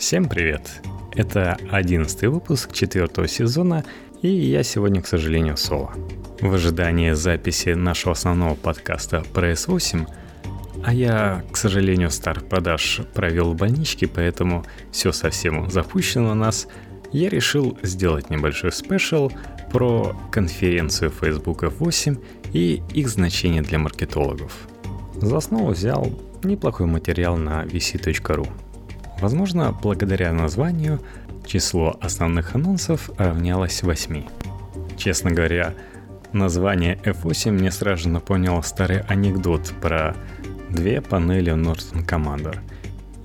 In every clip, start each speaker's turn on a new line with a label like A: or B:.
A: Всем привет! Это одиннадцатый выпуск четвертого сезона, и я сегодня, к сожалению, соло. В ожидании записи нашего основного подкаста про S8, а я, к сожалению, старт продаж провел в больничке, поэтому все совсем запущено у нас, я решил сделать небольшой спешл про конференцию Facebook F8 и их значение для маркетологов. За основу взял неплохой материал на vc.ru. Возможно, благодаря названию число основных анонсов равнялось 8. Честно говоря, название F8 мне сразу напомнило старый анекдот про две панели Norton Commander.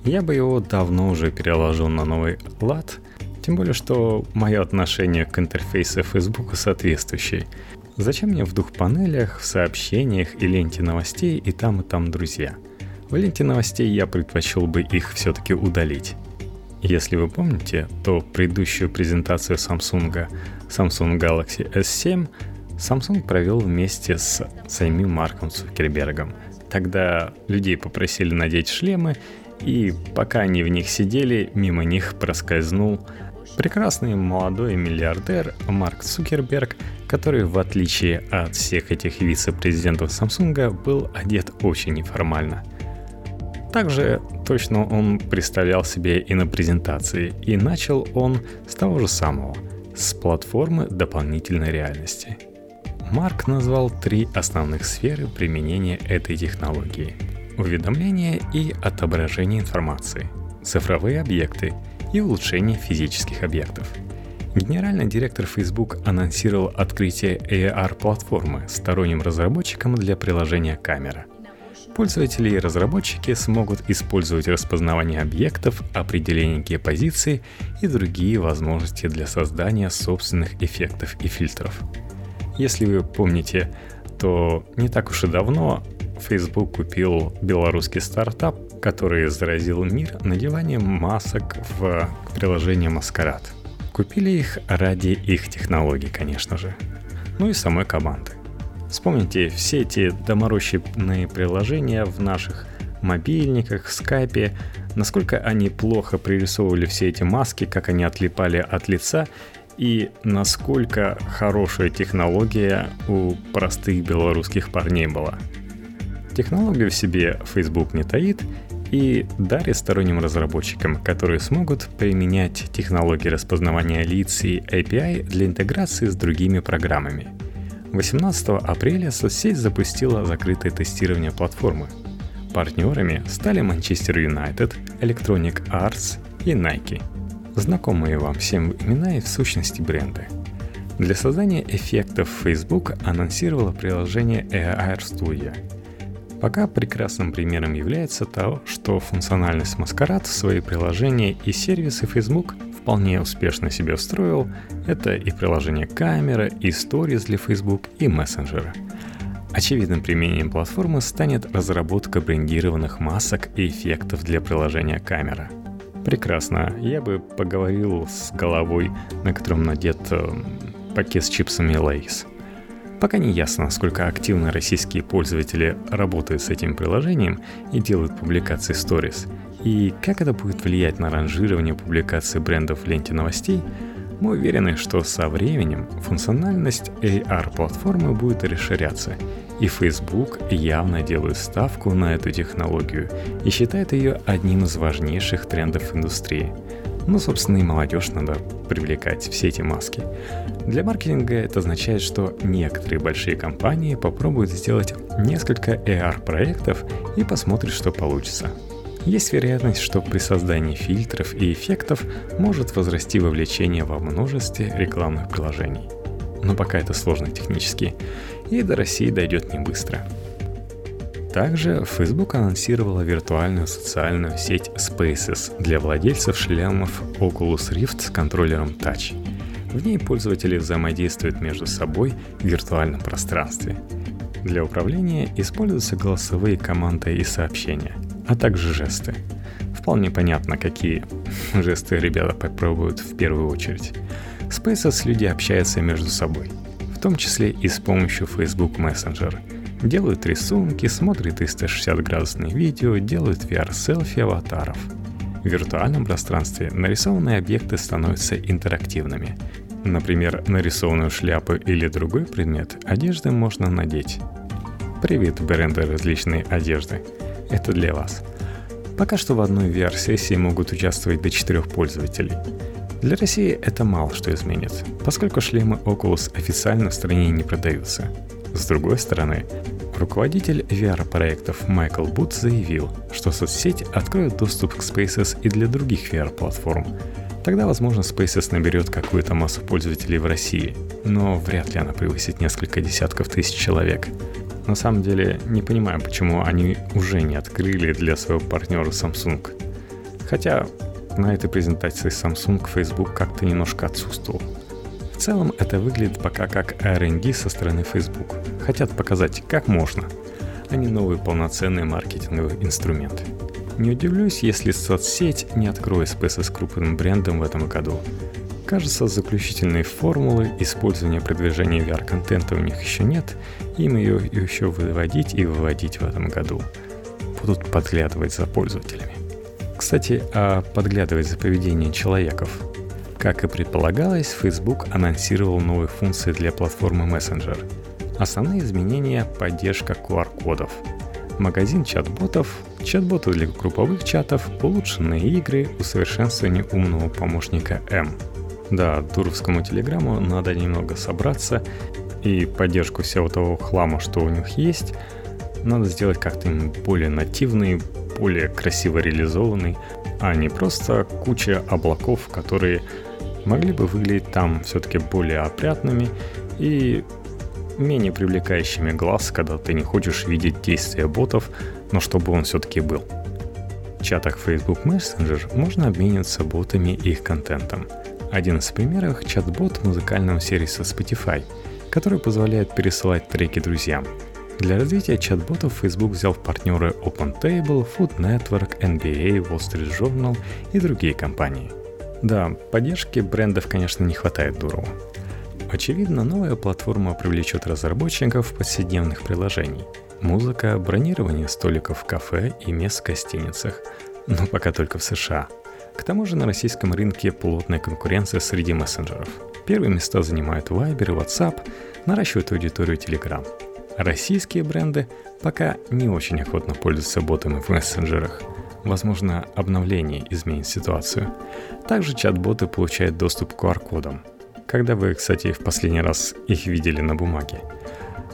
A: Я бы его давно уже переложил на новый лад, тем более, что мое отношение к интерфейсу Facebook соответствующее. Зачем мне в двух панелях, в сообщениях и ленте новостей и там, и там друзья – в ленте новостей я предпочел бы их все-таки удалить. Если вы помните, то предыдущую презентацию Samsung Samsung Galaxy S7 Samsung провел вместе с самим Марком Цукербергом. Тогда людей попросили надеть шлемы, и пока они в них сидели, мимо них проскользнул прекрасный молодой миллиардер Марк Цукерберг, который, в отличие от всех этих вице-президентов Samsung, был одет очень неформально – также точно он представлял себе и на презентации, и начал он с того же самого, с платформы дополнительной реальности. Марк назвал три основных сферы применения этой технологии. Уведомление и отображение информации, цифровые объекты и улучшение физических объектов. Генеральный директор Facebook анонсировал открытие AR-платформы сторонним разработчикам для приложения камера – Пользователи и разработчики смогут использовать распознавание объектов, определение геопозиции и другие возможности для создания собственных эффектов и фильтров. Если вы помните, то не так уж и давно Facebook купил белорусский стартап, который заразил мир надеванием масок в приложение Маскарад. Купили их ради их технологий, конечно же. Ну и самой команды. Вспомните все эти доморощенные приложения в наших мобильниках, скайпе, насколько они плохо пририсовывали все эти маски, как они отлипали от лица и насколько хорошая технология у простых белорусских парней была. Технологию в себе Facebook не таит и дарит сторонним разработчикам, которые смогут применять технологии распознавания лиц и API для интеграции с другими программами – 18 апреля соцсеть запустила закрытое тестирование платформы. Партнерами стали Манчестер Юнайтед, Electronic Arts и Nike. Знакомые вам всем имена и в сущности бренды. Для создания эффектов Facebook анонсировало приложение AR Studio. Пока прекрасным примером является то, что функциональность Маскарад в свои приложения и сервисы Facebook вполне успешно себе встроил, это и приложение камера, и Stories для Facebook, и мессенджера. Очевидным применением платформы станет разработка брендированных масок и эффектов для приложения камера. Прекрасно, я бы поговорил с головой, на котором надет э, пакет с чипсами Lay's. Пока не ясно, насколько активно российские пользователи работают с этим приложением и делают публикации Stories, и как это будет влиять на ранжирование публикаций брендов в ленте новостей, мы уверены, что со временем функциональность AR-платформы будет расширяться, и Facebook явно делает ставку на эту технологию и считает ее одним из важнейших трендов индустрии. Ну, собственно, и молодежь надо привлекать все эти маски. Для маркетинга это означает, что некоторые большие компании попробуют сделать несколько AR-проектов и посмотрят, что получится. Есть вероятность, что при создании фильтров и эффектов может возрасти вовлечение во множестве рекламных приложений. Но пока это сложно технически, и до России дойдет не быстро. Также Facebook анонсировала виртуальную социальную сеть Spaces для владельцев шлемов Oculus Rift с контроллером Touch. В ней пользователи взаимодействуют между собой в виртуальном пространстве. Для управления используются голосовые команды и сообщения – а также жесты. Вполне понятно, какие жесты ребята попробуют в первую очередь. Spaces люди общаются между собой, в том числе и с помощью Facebook Messenger. Делают рисунки, смотрят 360-градусные видео, делают VR-селфи аватаров. В виртуальном пространстве нарисованные объекты становятся интерактивными. Например, нарисованную шляпу или другой предмет одежды можно надеть. Привет, бренды различной одежды. Это для вас. Пока что в одной VR-сессии могут участвовать до четырех пользователей. Для России это мало что изменит, поскольку шлемы Oculus официально в стране не продаются. С другой стороны, руководитель VR-проектов Майкл Бут заявил, что соцсеть откроет доступ к Spaces и для других VR-платформ. Тогда, возможно, Spaces наберет какую-то массу пользователей в России, но вряд ли она превысит несколько десятков тысяч человек. На самом деле, не понимаю, почему они уже не открыли для своего партнера Samsung. Хотя на этой презентации Samsung Facebook как-то немножко отсутствовал. В целом это выглядит пока как R&D со стороны Facebook. Хотят показать, как можно, а не новый полноценный маркетинговый инструмент. Не удивлюсь, если соцсеть не откроет Space с крупным брендом в этом году. Кажется, заключительной формулы использования продвижения VR-контента у них еще нет, им ее еще выводить и выводить в этом году. Будут подглядывать за пользователями. Кстати, а подглядывать за поведением человеков. Как и предполагалось, Facebook анонсировал новые функции для платформы Messenger. Основные изменения – поддержка QR-кодов, магазин чат-ботов, чат-боты для групповых чатов, улучшенные игры, усовершенствование умного помощника M. Да, дуровскому телеграмму надо немного собраться и поддержку всего того хлама, что у них есть, надо сделать как-то более нативный, более красиво реализованный, а не просто куча облаков, которые могли бы выглядеть там все-таки более опрятными и менее привлекающими глаз, когда ты не хочешь видеть действия ботов, но чтобы он все-таки был. В чатах Facebook Messenger можно обмениваться ботами и их контентом. Один из примеров — чат-бот музыкального сервиса Spotify, который позволяет пересылать треки друзьям — для развития чат-ботов Facebook взял в партнеры OpenTable, Food Network, NBA, Wall Street Journal и другие компании. Да, поддержки брендов, конечно, не хватает дуру. Очевидно, новая платформа привлечет разработчиков повседневных приложений. Музыка, бронирование столиков в кафе и мест в гостиницах. Но пока только в США. К тому же на российском рынке плотная конкуренция среди мессенджеров. Первые места занимают Viber и WhatsApp, наращивают аудиторию Telegram – Российские бренды пока не очень охотно пользуются ботами в мессенджерах. Возможно, обновление изменит ситуацию. Также чат-боты получают доступ к QR-кодам. Когда вы, кстати, в последний раз их видели на бумаге.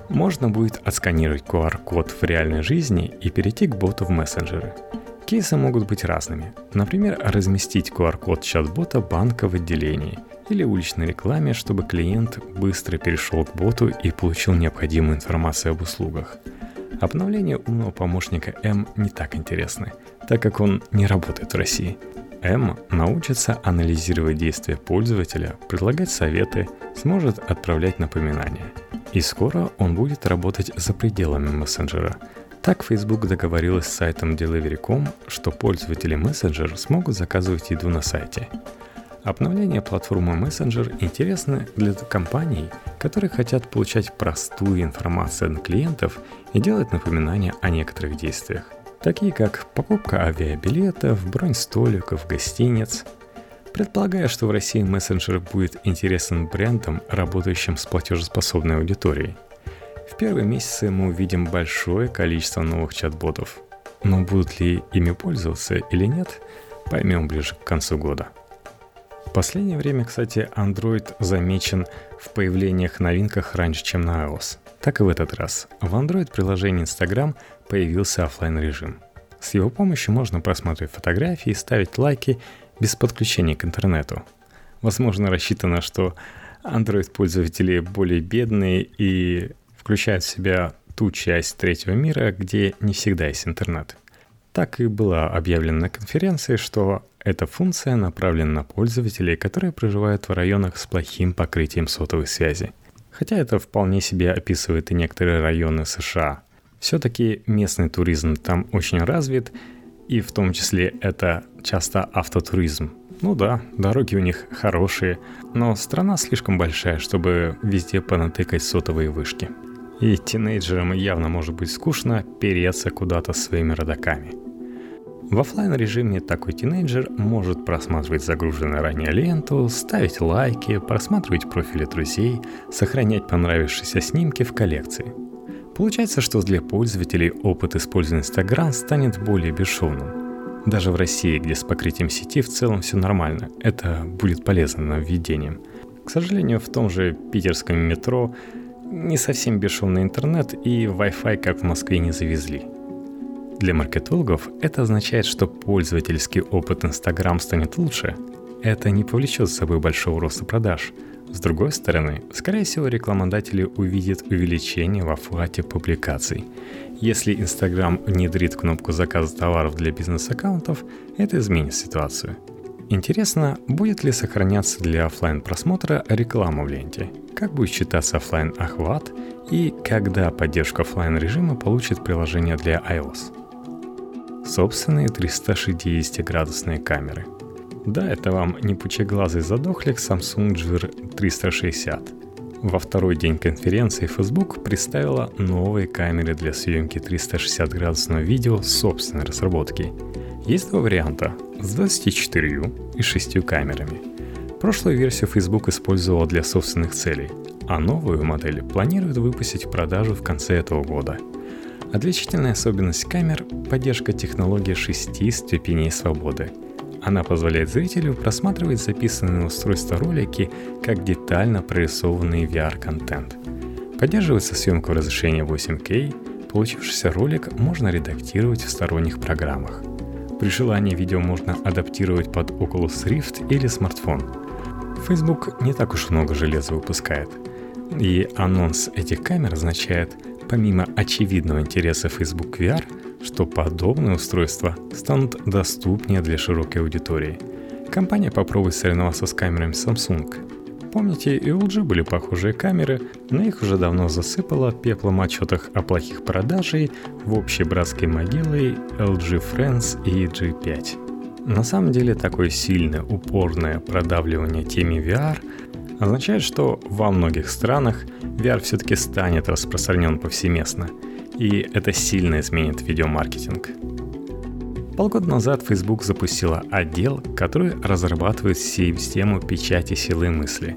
A: Можно будет отсканировать QR-код в реальной жизни и перейти к боту в мессенджеры. Кейсы могут быть разными. Например, разместить QR-код чат-бота банка в отделении – или уличной рекламе, чтобы клиент быстро перешел к боту и получил необходимую информацию об услугах. Обновление умного помощника M не так интересны, так как он не работает в России. M научится анализировать действия пользователя, предлагать советы, сможет отправлять напоминания. И скоро он будет работать за пределами мессенджера. Так Facebook договорилась с сайтом Delivery.com, что пользователи Messenger смогут заказывать еду на сайте. Обновление платформы Messenger интересно для компаний, которые хотят получать простую информацию от клиентов и делать напоминания о некоторых действиях, такие как покупка авиабилетов, бронь столиков, гостиниц. Предполагаю, что в России мессенджер будет интересен брендам, работающим с платежеспособной аудиторией. В первые месяцы мы увидим большое количество новых чат-ботов. Но будут ли ими пользоваться или нет, поймем ближе к концу года. В последнее время, кстати, Android замечен в появлениях новинках раньше, чем на iOS. Так и в этот раз. В Android-приложении Instagram появился офлайн режим С его помощью можно просматривать фотографии, ставить лайки без подключения к интернету. Возможно, рассчитано, что Android-пользователи более бедные и включают в себя ту часть третьего мира, где не всегда есть интернет. Так и было объявлено на конференции, что эта функция направлена на пользователей, которые проживают в районах с плохим покрытием сотовой связи. Хотя это вполне себе описывает и некоторые районы США. Все-таки местный туризм там очень развит, и в том числе это часто автотуризм. Ну да, дороги у них хорошие, но страна слишком большая, чтобы везде понатыкать сотовые вышки. И тинейджерам явно может быть скучно переться куда-то своими родаками – В офлайн режиме такой тинейджер может просматривать загруженную ранее ленту, ставить лайки, просматривать профили друзей, сохранять понравившиеся снимки в коллекции. Получается, что для пользователей опыт использования Instagram станет более бесшовным. Даже в России, где с покрытием сети в целом все нормально, это будет полезным нововведением. К сожалению, в том же питерском метро не совсем бесшовный интернет и Wi-Fi, как в Москве, не завезли – для маркетологов это означает, что пользовательский опыт Instagram станет лучше. Это не повлечет за собой большого роста продаж. С другой стороны, скорее всего, рекламодатели увидят увеличение в оплате публикаций. Если Instagram внедрит кнопку заказа товаров для бизнес-аккаунтов, это изменит ситуацию. Интересно, будет ли сохраняться для офлайн просмотра реклама в ленте? Как будет считаться офлайн охват и когда поддержка офлайн режима получит приложение для iOS? собственные 360-градусные камеры. Да, это вам не пучеглазый задохлик Samsung Gear 360. Во второй день конференции Facebook представила новые камеры для съемки 360-градусного видео собственной разработки. Есть два варианта с 24 и 6 камерами. Прошлую версию Facebook использовала для собственных целей, а новую модель планирует выпустить в продажу в конце этого года – Отличительная особенность камер – поддержка технологии шести ступеней свободы. Она позволяет зрителю просматривать записанные на устройство ролики как детально прорисованный VR-контент. Поддерживается съемка в разрешении 8K, получившийся ролик можно редактировать в сторонних программах. При желании видео можно адаптировать под Oculus Rift или смартфон. Facebook не так уж много железа выпускает. И анонс этих камер означает – помимо очевидного интереса Facebook VR, что подобные устройства станут доступнее для широкой аудитории. Компания попробует соревноваться с камерами Samsung. Помните, и у LG были похожие камеры, но их уже давно засыпало пеплом отчетах о плохих продажей в общей братской могилой LG Friends и G5. На самом деле такое сильное, упорное продавливание теме VR означает, что во многих странах VR все-таки станет распространен повсеместно, и это сильно изменит видеомаркетинг. Полгода назад Facebook запустила отдел, который разрабатывает систему печати силы мысли.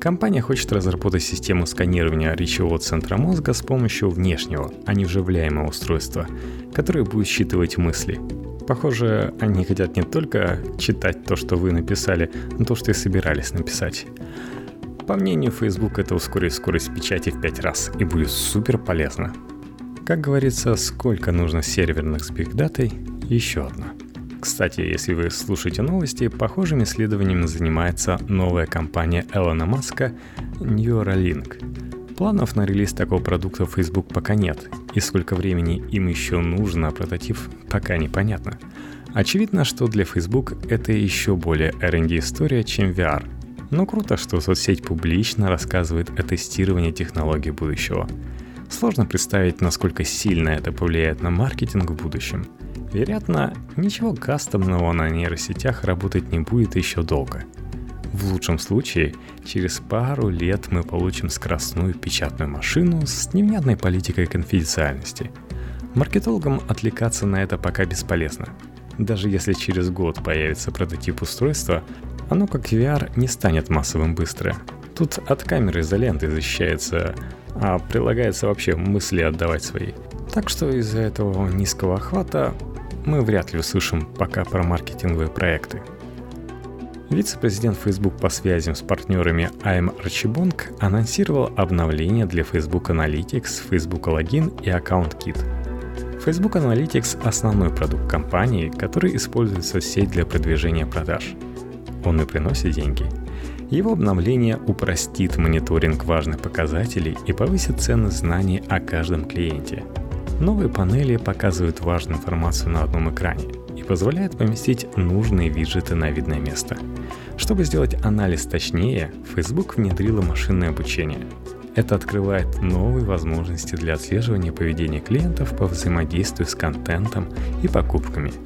A: Компания хочет разработать систему сканирования речевого центра мозга с помощью внешнего, а не вживляемого устройства, которое будет считывать мысли. Похоже, они хотят не только читать то, что вы написали, но то, что и собирались написать. По мнению Facebook, это ускорит скорость печати в 5 раз и будет супер полезно. Как говорится, сколько нужно серверных с бигдатой, еще одна. Кстати, если вы слушаете новости, похожими исследованиями занимается новая компания Элона Маска Neuralink. Планов на релиз такого продукта Facebook пока нет, и сколько времени им еще нужно, прототип пока непонятно. Очевидно, что для Facebook это еще более R&D история, чем VR, но круто, что соцсеть публично рассказывает о тестировании технологий будущего. Сложно представить, насколько сильно это повлияет на маркетинг в будущем. Вероятно, ничего кастомного на нейросетях работать не будет еще долго. В лучшем случае, через пару лет мы получим скоростную печатную машину с невнятной политикой конфиденциальности. Маркетологам отвлекаться на это пока бесполезно. Даже если через год появится прототип устройства, оно, как VR, не станет массовым быстро. Тут от камеры изоленты защищается, а прилагается вообще мысли отдавать свои. Так что из-за этого низкого охвата мы вряд ли услышим пока про маркетинговые проекты. Вице-президент Facebook по связям с партнерами Айм Арчибонг анонсировал обновление для Facebook Analytics, Facebook Login и Account Kit. Facebook Analytics – основной продукт компании, который использует соцсеть для продвижения продаж – он и приносит деньги. Его обновление упростит мониторинг важных показателей и повысит ценность знаний о каждом клиенте. Новые панели показывают важную информацию на одном экране и позволяют поместить нужные виджеты на видное место. Чтобы сделать анализ точнее, Facebook внедрила машинное обучение. Это открывает новые возможности для отслеживания поведения клиентов по взаимодействию с контентом и покупками –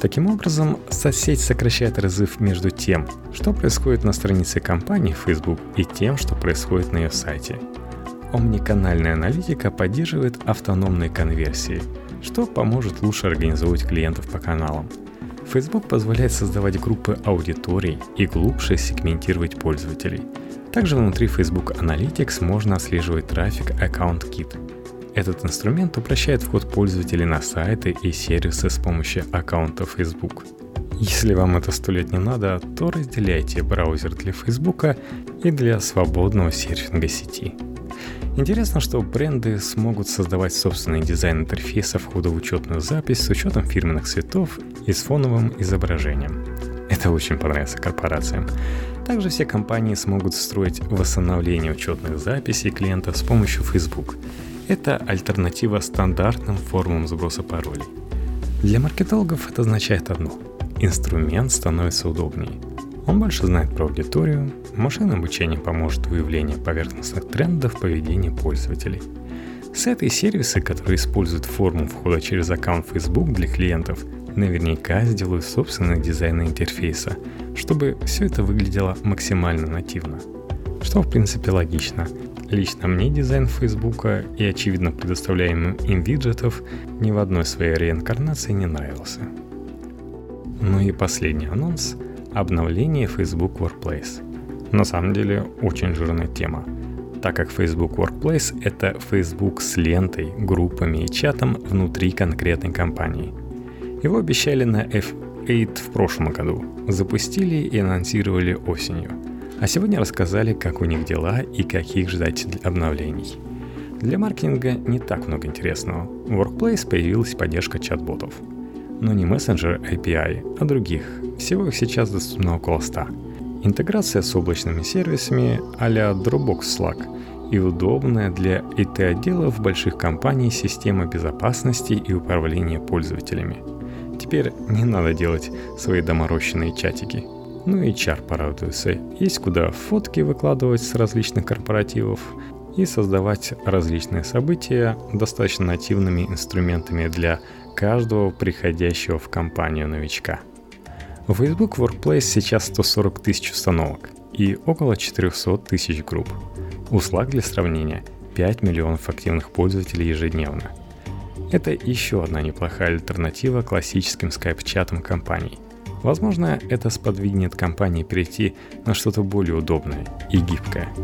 A: Таким образом, соцсеть сокращает разрыв между тем, что происходит на странице компании Facebook и тем, что происходит на ее сайте. Омниканальная аналитика поддерживает автономные конверсии. что поможет лучше организовывать клиентов по каналам. Facebook позволяет создавать группы аудиторий и глубже сегментировать пользователей. Также внутри Facebook Analytics можно отслеживать трафик Account Kit. Этот инструмент упрощает вход пользователей на сайты и сервисы с помощью аккаунта Facebook. Если вам это сто лет не надо, то разделяйте браузер для Facebook и для свободного серфинга сети. Интересно, что бренды смогут создавать собственный дизайн интерфейса входа в учетную запись с учетом фирменных цветов и с фоновым изображением. Это очень понравится корпорациям. Также все компании смогут строить восстановление учетных записей клиентов с помощью Facebook. Это альтернатива стандартным формам сброса паролей. Для маркетологов это означает одно – инструмент становится удобнее. Он больше знает про аудиторию, машинное обучение поможет в выявлении поверхностных трендов поведения пользователей. Сайты и сервисы, которые используют форму входа через аккаунт Facebook для клиентов, наверняка сделают собственный дизайн интерфейса, чтобы все это выглядело максимально нативно. Что в принципе логично. Лично мне дизайн Фейсбука и очевидно предоставляемым им виджетов ни в одной своей реинкарнации не нравился. Ну и последний анонс – обновление Facebook Workplace. На самом деле очень жирная тема, так как Facebook Workplace – это Facebook с лентой, группами и чатом внутри конкретной компании. Его обещали на F8 в прошлом году, запустили и анонсировали осенью. А сегодня рассказали, как у них дела и каких ждать обновлений. Для маркетинга не так много интересного. В Workplace появилась поддержка чат-ботов – но не мессенджер API, а других. Всего их сейчас доступно около 100. Интеграция с облачными сервисами а-ля Dropbox Slack и удобная для IT-отделов больших компаний система безопасности и управления пользователями. Теперь не надо делать свои доморощенные чатики. Ну и чар порадуется. Есть куда фотки выкладывать с различных корпоративов и создавать различные события достаточно нативными инструментами для каждого приходящего в компанию новичка. В Facebook Workplace сейчас 140 тысяч установок и около 400 тысяч групп. У Slack для сравнения 5 миллионов активных пользователей ежедневно. Это еще одна неплохая альтернатива классическим скайп-чатам компаний. Возможно, это сподвигнет компании перейти на что-то более удобное и гибкое –